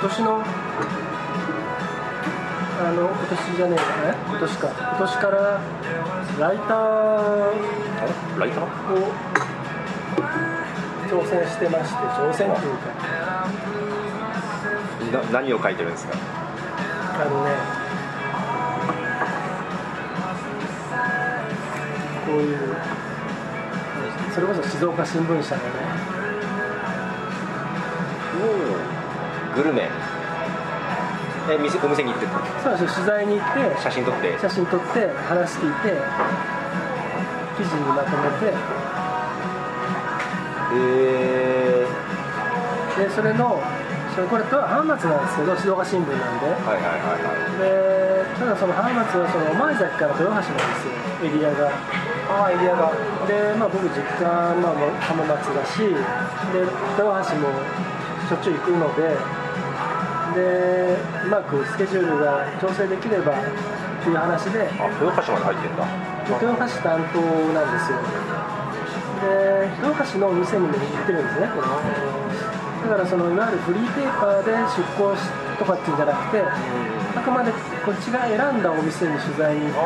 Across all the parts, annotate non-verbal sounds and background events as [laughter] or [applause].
今年のあの今年じゃねえや。え？今年か。今年からライターライター？を挑戦してまして挑戦というか。な何を書いてるんですか？あのねこういうそれこそ静岡新聞社のねグルメ。え店お店に行ってそうです。よ取材に行って写真撮って。写真撮って話聞いて記事にまとめて。へえでそれのそれこれと浜松なんですけど静岡新聞なんで。はいはいはいはい。でただその浜松はその前崎から豊橋なんですよ。エリアが。ああエリアが。でまあ僕実家、まあ、浜松だしで豊橋もしょっちゅう行くのででうまくスケジュールが調整できればっていう話で。あ豊橋まで入ってんだ。豊橋担当なんですよ。で豊橋のお店にも行ってるんですねこの。だからそのいわゆるフリーペーパーで出向しとかっていうんじゃなくてあくまでこっちが選んだお店に取材に行って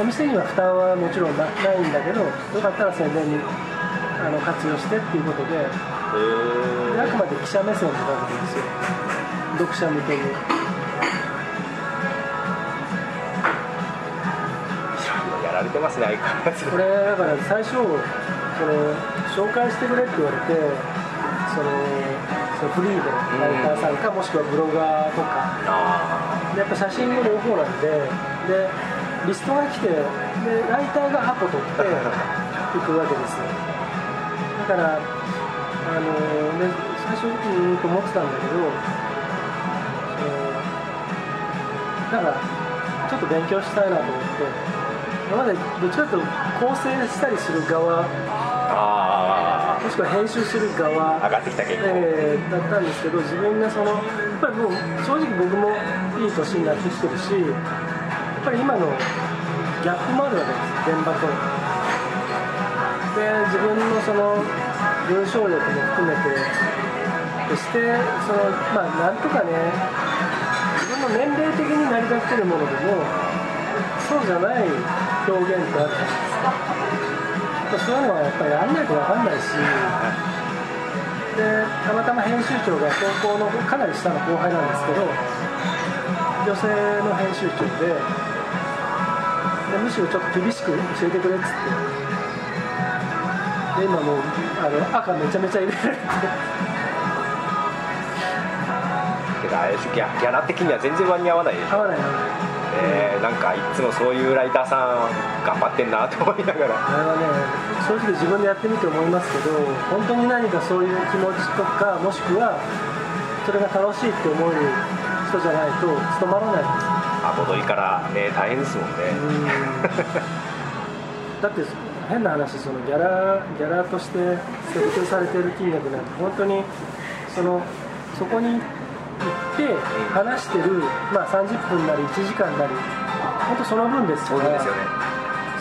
お店には負担はもちろんなないんだけどよかったら宣伝にあの活用してっていうことであくまで記者目線で書くんですよ。読者向けにえやられてますね相変わらずこれだから最初その紹介してくれって言われてそのそのフリーのライターさんか、もしくはブロガーとか。あでやっぱ写真も両方なんででリストが来てでライターがアポ取っていくわけですよ。だからあので最初うーんと思ってたんだけどそのだからちょっと勉強したいなと思って今までどっちかというと構成したりする側あもしくは編集する側あ上がってきた結構、えーだったんですけど自分がそのやっぱりもう正直僕もいい年になってきてるしやっぱり今のギャップもあるわけです現場と。で自分のその文章力も含めてそしてそのまあなんとかね自分の年齢的に成り立ってるものでもそうじゃない表現ってあるじゃないですかそういうのはやっぱりやんないと分かんないしでたまたま編集長が高校のかなり下の後輩なんですけど女性の編集長ででむしろちょっと厳しく教えてくれっつって。で今もうあの赤めちゃめちゃ入れられてけどあれギャギャラ的には全然割に合わないでしょ、合わない。なえーなんかいつもそういうライターさん頑張ってんなと思いながら。あれはね正直自分でやってみて思いますけど本当に何かそういう気持ちとかもしくはそれが楽しいって思う人じゃないと務まらない。んですあ戻りからね大変ですもんね、[laughs] だって変な話そのギャラギャラとして設定されてる金額なんて本当にそのそこに行って話してる、まあ、30分なり1時間なり本当その分ですからそうですよね。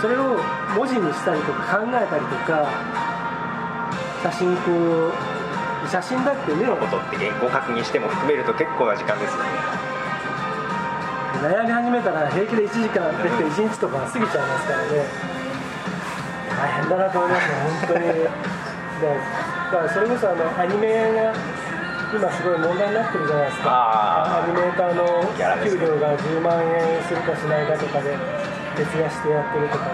それを文字にしたりとか考えたりとか写真こう写真だってねことって原稿確認しても含めると結構な時間ですよね。悩み始めたら平気で1時間で1日とか過ぎちゃいますからねだなと思いますね本当に。でだからそれこそあのアニメが今すごい問題になってるじゃないですか。アニメーターの給料が10万円するかしないかとかで徹夜してやってるとか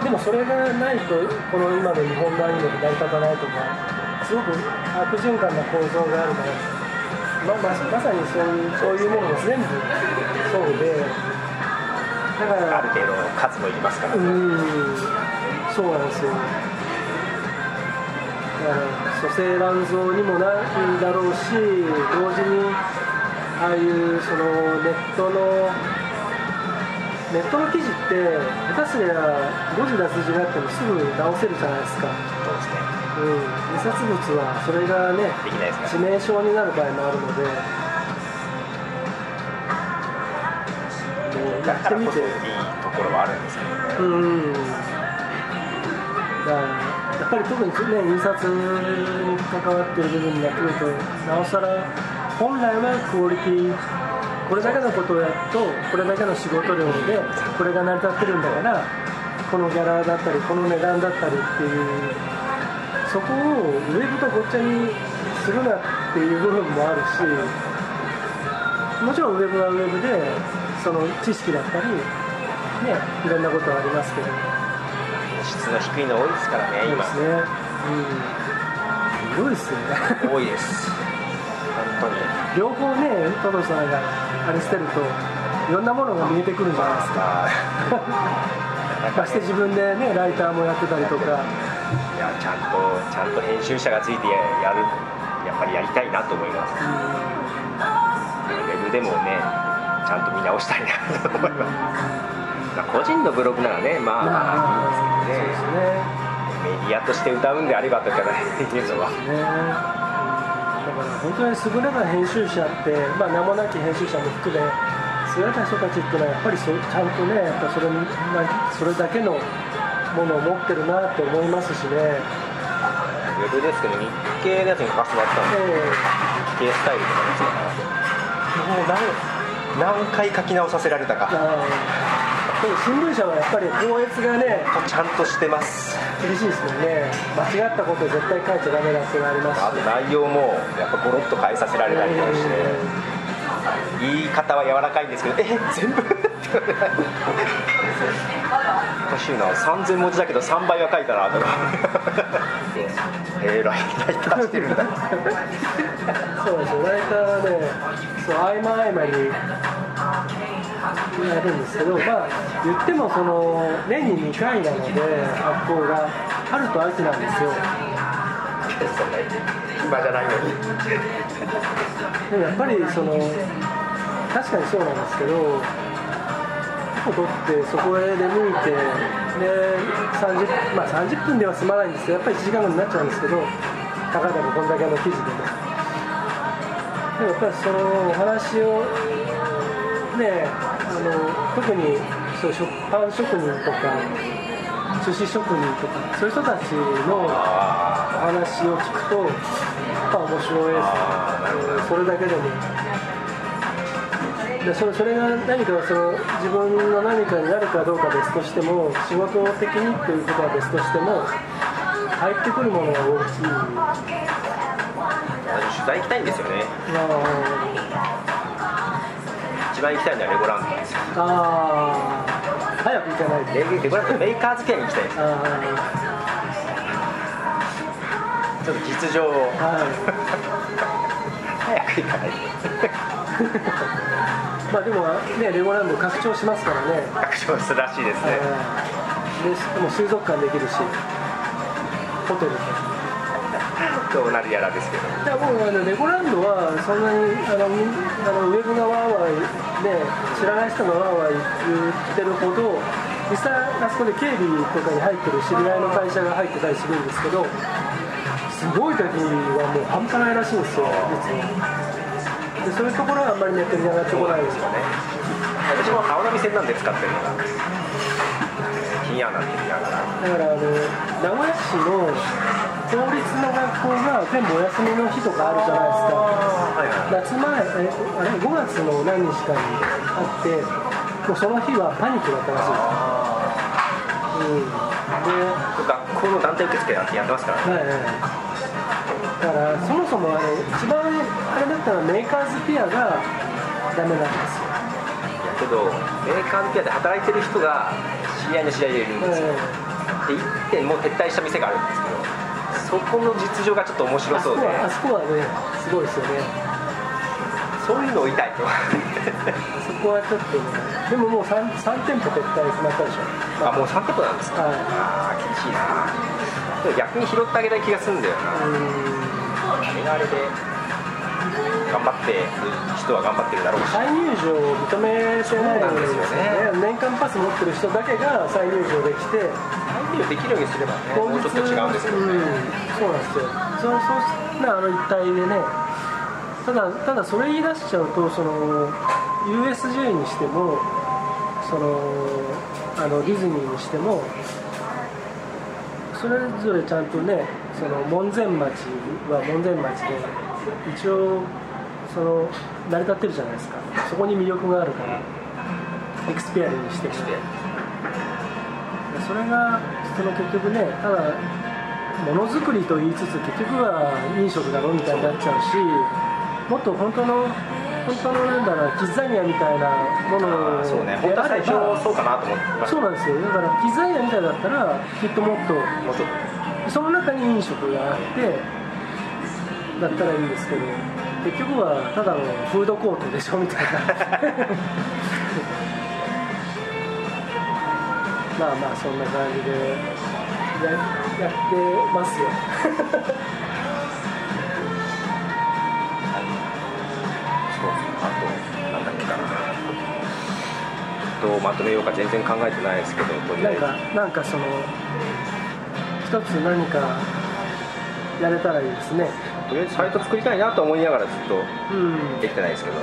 ででもそれがないとこの今の日本のアニメって成り立たないとかすごく悪循環な構造があるからまままさにそういうそういうものが全部そうでだからある程度数もいりますから、うーんそうなんですよ。だから蘇生乱造にもなるんだろうし同時にああいうそのネットのネットの記事って下手すりゃ誤字脱字があってもすぐ直せるじゃないですか、そうですね。うん、印刷物はそれがね致命傷になる場合もあるので。やだからこそいいってみてところはあるんですけどね、うんやっぱり特にね印刷に関わってる部分になってくるとなおさら本来はクオリティこれだけのことをやるとこれだけの仕事量でこれが成り立ってるんだからこのギャラだったりこの値段だったりっていうそこをウェブとごっちゃにするなっていう部分もあるしもちろんウェブはウェブでその知識だったりねいろんなことはありますけど。質の低いの多いですからね今。そうですね。うん。すごいですよね。多いです。本当に。両方ねトドさんがあれしてるといろんなものが見えてくるんじゃないですか。まして自分でねライターもやってたりとか。いやちゃんとちゃんと編集者がついてやるやっぱりやりたいなと思います。ウェブでもねちゃんと見直したいなと思います。まあ個人のブログならねまあまあいいんですけどね。メディアとして歌うんであればとかっていうのは。ねだから本当に優れた編集者って、まあ、名もなき編集者も含め優れた人たちっていうのはやっぱりそちゃんとねやっぱそれなそれだけのものを持ってるなって思いますしね、ウェブですけど日経のやつに書かせてもらったんでえ。日経スタイルとかですねもう何何回書き直させられたえかでも新聞社はやっぱり校閲がねちゃんとしてます。厳しいですもんね。間違ったこと絶対書いちゃダメだっていうのありますし。あと内容もやっぱゴロッと変えさせられたりとかして。言い方は柔らかいんですけどえ全部？おかしいな。3000文字だけど3倍は書いたなとか。えー、ライターしてるんだそうですよ。ライターはねそう合間合間にやるんですけどまあ言ってもその年に2回なので発行が春と秋なんですよ。じゃないのに。でもやっぱりその確かにそうなんですけど取ってそこへ出向いてで 30, まあ、30分では済まないんですけどやっぱり1時間後になっちゃうんですけどたかだかこんだけの記事でも。でもやっぱりそのお話をねあの特にそう食パン職人とか寿司職人とかそういう人たちのお話を聞くとやっぱ面白いです。ねそれだけでも。でそれそれが何かその自分の何かになるかどうか別としても仕事的にということは別としても入ってくるものが大きい取材行きたいんですよね一番行きたいのはレゴランド。ですよああ早く行かないと。レレゴランドメーカーズケアに行きたいですあちょっと実情を。あはい。早く行かないと。[laughs] まあでもねレゴランド拡張しますからね。拡張するらしいですね。はい。でも水族館できるしホテルでどうなるやらですけど。いやもうあのレゴランドはそんなにあのみあのウェブがわーわーね知らない人がわーわー言ってるほど実際あそこで警備とかに入ってる知り合いの会社が入ってたりするんですけどすごい時はもう半端ないらしいんですよ実は。でそういうところはあんまりネットに上がってこないですよね。私も青波線なんで使ってるのが金やなんて見ながら。だからあの名古屋市の公立の学校が全部お休みの日とかあるじゃないですか。はいはい夏前えあれ5月の何日かにあってもうその日はパニックだったらしい。です、うん、で学校の団体受付なんてやってますからね。はいはい。だからそもそもあの一番あれだったらメーカーズピアがダメなんですよ、いやけどメーカーのピアで働いてる人が知り合いの知り合いでいるんですよ、で1点もう撤退した店があるんですけどそこの実情がちょっと面白あそそうで。あそこはねすごいですよね。そういうのを言いたいと。そこはちょっとねでももう 3, 3店舗撤退決まったでしょ。あもう3店舗なんですか？はい。ああ厳しいな。逆に拾ってあげたい気がするんだよな。うんあれがあれで頑張ってる人は頑張ってるだろうし。再入場を認めてないそうなんですよね。年間パス持ってる人だけが再入場できて配慮できるようにすればねもうちょっと違うんですけどね、うん、そうなんですよ。そうそうなあの一体でねただただそれ言い出しちゃうとその USJ にしてもそのあのディズニーにしてもそれぞれちゃんとねその門前町は門前町で一応その成り立ってるじゃないですか。そこに魅力があるからエクスペアリにしてもそれがその結局ねただものづくりと言いつつ結局は飲食だろみたいになっちゃうしもっと本当の本当のなんだろうキッザニアみたいなものをそうね。本当は最初そうかなと思ってそうなんですよ。だからキッザニアみたいだったらきっともっと。その中に飲食があってだったらいいんですけど結局はただのフードコートでしょみたいな [laughs] まあまあそんな感じでややってますよ。あとなんだっけかな。どうまとめようか全然考えてないですけどとりあえず。なんかなんかその一つ何かやれたらいいですね。とりあえずサイト作りたいなと思いながらずっとうん。できてないですけど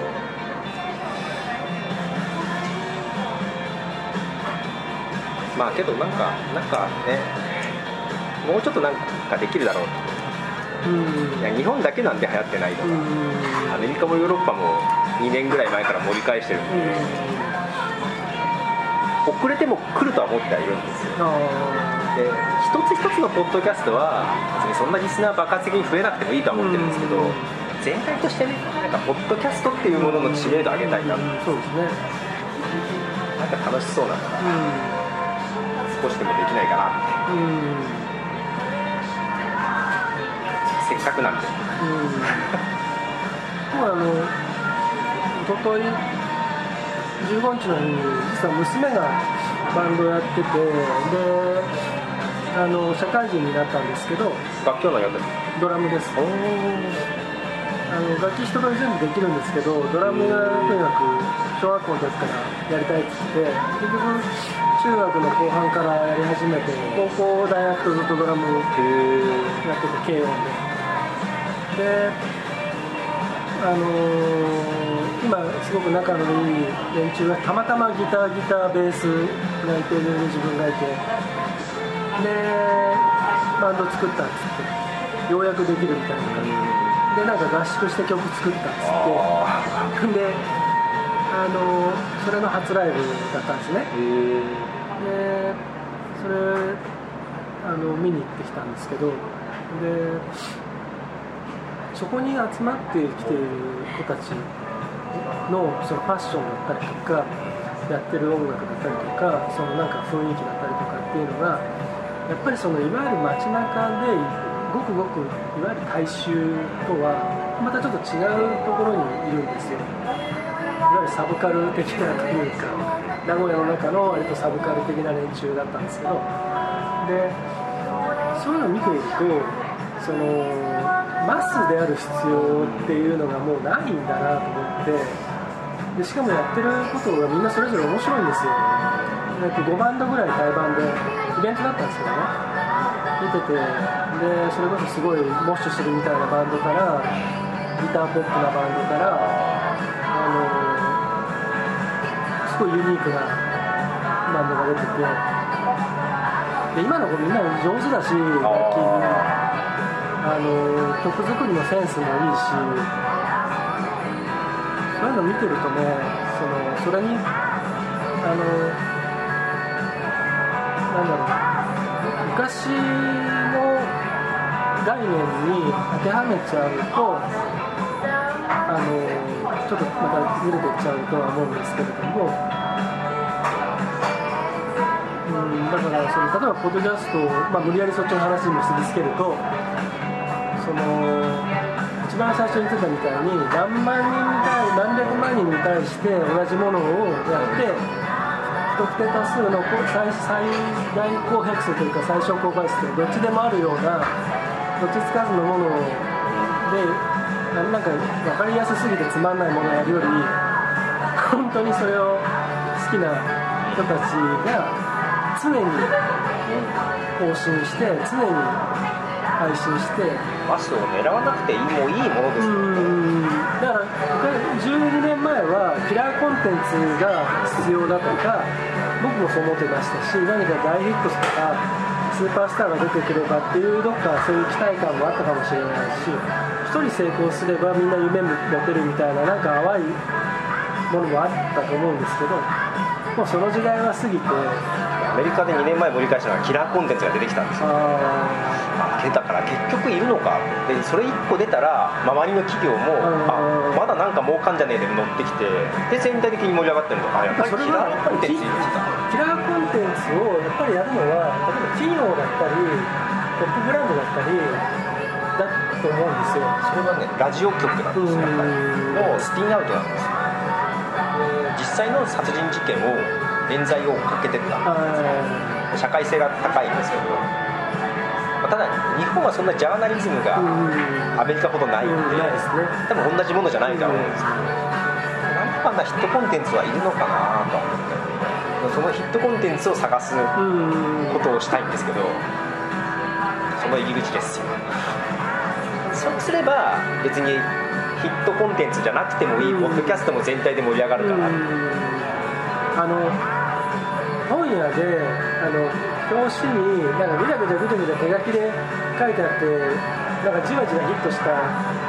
まあけどなんかなんかねもうちょっとなんかできるだろう。うん。いや日本だけなんで流行ってないのうん。がアメリカもヨーロッパも2年ぐらい前から盛り返してるんで。遅れても来るとは思ってはいるんですよ。あで一つ一つのポッドキャストは別にそんなリスナー爆発的に増えなくてもいいとは思ってるんですけどうん。全体としてねなんかポッドキャストっていうものの知名度上げたいな。うん。そうですね。なんか楽しそうだから少しでもできないかな。せっかくなんで。うん。もうあの一昨日15日の日に実は娘がバンドやっててであの社会人になったんですけど楽器の読んでドラムです。おあの楽器一通り全部できるんですけどドラムがとにかく小学校の時からやりたいって言って結局中学の後半からやり始めて高校大学とずっとドラムやってて軽音で。であのー今すごく仲のいい連中がたまたまギターギターベースがいてで自分がいてでバンド作ったっつって。ようやくできるみたいな感じで。でなんか合宿して曲作ったっつあって。であのーそれの初ライブだったんですね。でそれあの見に行ってきたんですけどでそこに集まってきている子たちのそのファッションだったりとかやってる音楽だったりとかそのなんか雰囲気だったりとかっていうのがやっぱりそのいわゆる街中でごくごくいわゆる大衆とはまたちょっと違うところにいるんですよ。いわゆるサブカル的なというか名古屋の中の割とサブカル的な連中だったんですけどでそういうのを見ているとそのマスである必要っていうのがもうないんだなと思ってでしかもやってることがみんなそれぞれ面白いんですよ。だって5バンドぐらい対バンでイベントだったんですけどね。見ててでそれこそすごいモッシュするみたいなバンドからギターポップなバンドからあのごいユニークなバンドが出てて。で今の子みんな上手だし楽器あの曲作りのセンスもいいし。そういうの見てるとねそのそれにあのなんだろう。昔の概念に当てはめちゃうとあのちょっとまたずれていっちゃうとは思うんですけれども、うん、だからその例えばポッドキャストを、まあ、無理やりそっちの話に結びつけるとその一番最初に言ってたみたいに何万人に対何百万人に対して同じものをやって不特定多数の最最大公平数というか最小公倍数というかどっちでもあるようなどっちつかずのものでなんか分かりやすすぎてつまんないものをやるより本当にそれを好きな人たちが常に更新して常に配信してマスを狙わなくていいもういいものですようんだから12年前はキラーコンテンツが必要だとか僕もそう思ってましたし何か大ヒットとかスーパースターが出てくればっていうどっかそういう期待感もあったかもしれないし1人成功すればみんな夢持てるみたいななんか淡いものもあったと思うんですけどもうその時代は過ぎてアメリカで2年前盛り返したのはキラーコンテンツが出てきたんですよ。ああだから結局いるのかでそれ1個出たら周りの企業もうん。あまだなんか儲かんじゃねえで乗ってきてで全体的に盛り上がってるのかあやっぱりキラーコンテンツキラーコンテンツをやっぱりやるのは例えば企業だったりトップブランドだったりだと思うんですよ。それはねラジオ局なんですよ。のスピンアウトなんですよ。で実際の殺人事件を冤罪をかけてったあ社会性が高いんですけど、まあただ日本はそんなジャーナリズムがアメリカほどないんで、うんね。多分同じものじゃないとは思うんですけど、なんかなヒットコンテンツはいるのかなとは思って。そのヒットコンテンツを探すうん。ことをしたいんですけどその入り口ですよそうすれば別にヒットコンテンツじゃなくてもいい、うん。ポッドキャストも全体で盛り上がるかな、あの本屋であの表紙になんかぐちゃぐちゃぐちゃぐちゃ手書きで書いてあってなんかじわじわヒットした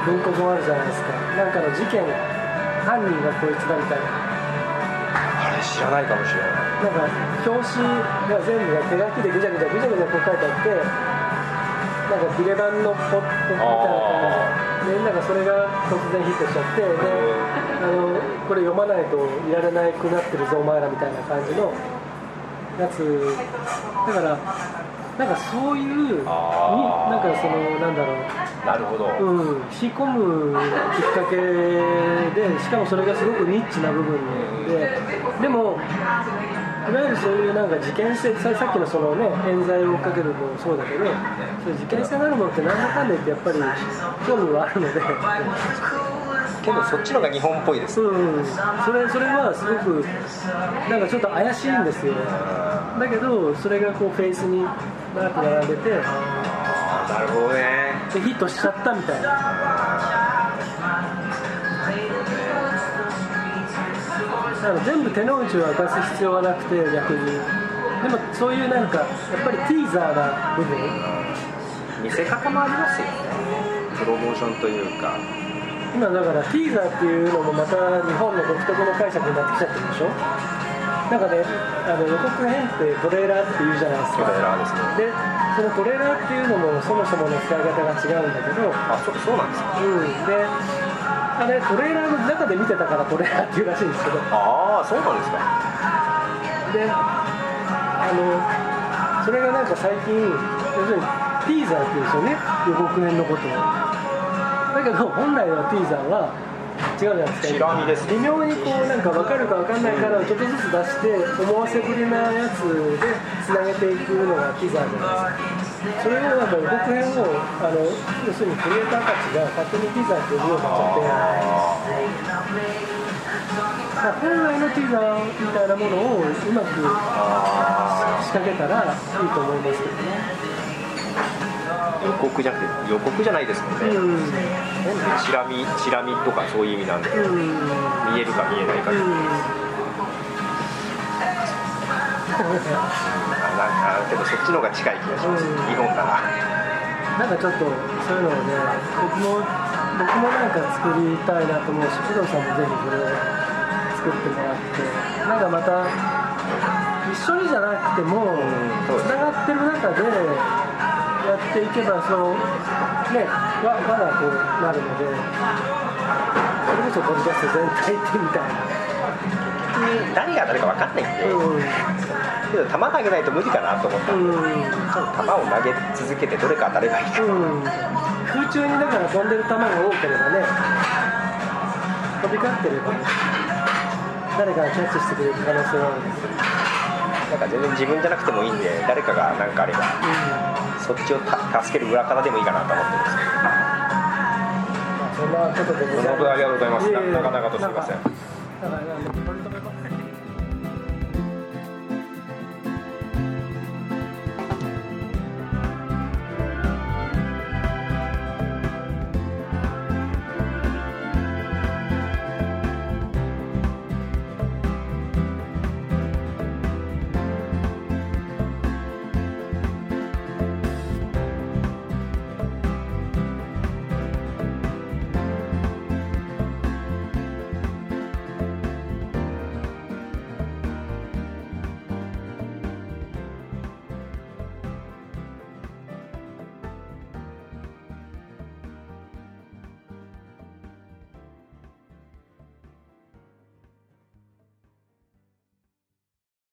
文庫本あるじゃないですか。なんかの事件犯人がこいつだみたいな。あれ知らないかもしれない。なんか表紙が全部が手書きでぐちゃぐちゃぐちゃぐちゃこう書いてあってなんかビレ版のポップみたいな感じ。でなんかそれが突然ヒットしちゃってで [laughs] あのこれ読まないといられなくなってるぞお前らみたいな感じのやつ。だからなんかそういうになんかそのなんだろう。なるほど、うん、引き込むきっかけでしかもそれがすごくニッチな部分ででもいわゆるそういうなんか事件性ささっきのそのね冤罪を追っかけるのもそうだけどそういう事件性のあるものって何だかんだ言ってやっぱり興味はあるので、けどそっちの方が日本っぽいです、うん、それそれはすごくなんかちょっと怪しいんですよ。だけどそれがこうフェイスにバーッと並んでてなるほどね。でヒットしちゃったみたいなだから全部手の内を明かす必要はなくて逆に。でもそういうなんかやっぱりティーザーな部分。見せ方もありますよね。プロモーションというか。今だからティーザーっていうのもまた日本の独特の解釈になってきちゃってるでしょ。なんかねあの予告編ってトレーラーって言うじゃないですトレーかラーですね。でそのトレーラーっていうのもそもそもの使い方が違うんだけど。あそそうなんですか。うん。であれトレーラーの中で見てたからトレーラーっていうらしいんですけど。ああそうなんですか。であのそれがなんか最近要するにティーザーっていうんですよね予告編のことを。だけど本来のティーザーは違うじゃないですか。です微妙にこうなんか分かるか分かんないからをちょっとずつ出して思わせぶりなやつでつなげていくのがティーザーじゃないですかそれをなんか予告編をあの要するにクリエイターたちが勝手にティーザーって呼ぶようになっちゃってまあ本来のティーザーみたいなものをうまく仕掛けたらいいと思いますけどね。予告じゃなくて予告じゃないですもんね、うん。チラ見チラ見とかそういう意味なんで、うん。見えるか見えないかで、あなんかけどそっちの方が近い気がします、うん日本なら。なんかちょっとそういうのをね、僕も僕もなんか作りたいなと思うし、工藤さんもぜひこれを作ってもらって、なんかまた一緒にじゃなくてもつながってる中でやっていけばそのね輪輪がこうなるので、それこそポッドキャスト全体ってみたいな。誰が誰か分かんないんで、けど球投げないと無理かなと思った。んで、うん。うん。ちょっと球を投げ続けてどれか当たればいいか、うん、空中にだから飛んでる球が多ければね飛び交ってればね誰かがキャッチしてくれる可能性はある。んですけど、なんか全然自分じゃなくてもいいんで誰かが何かあればそっちをた助ける裏方でもいいかなと思ってます。まあ、そんなことでございます。本当にありがとうございます。ええなかなかとすいません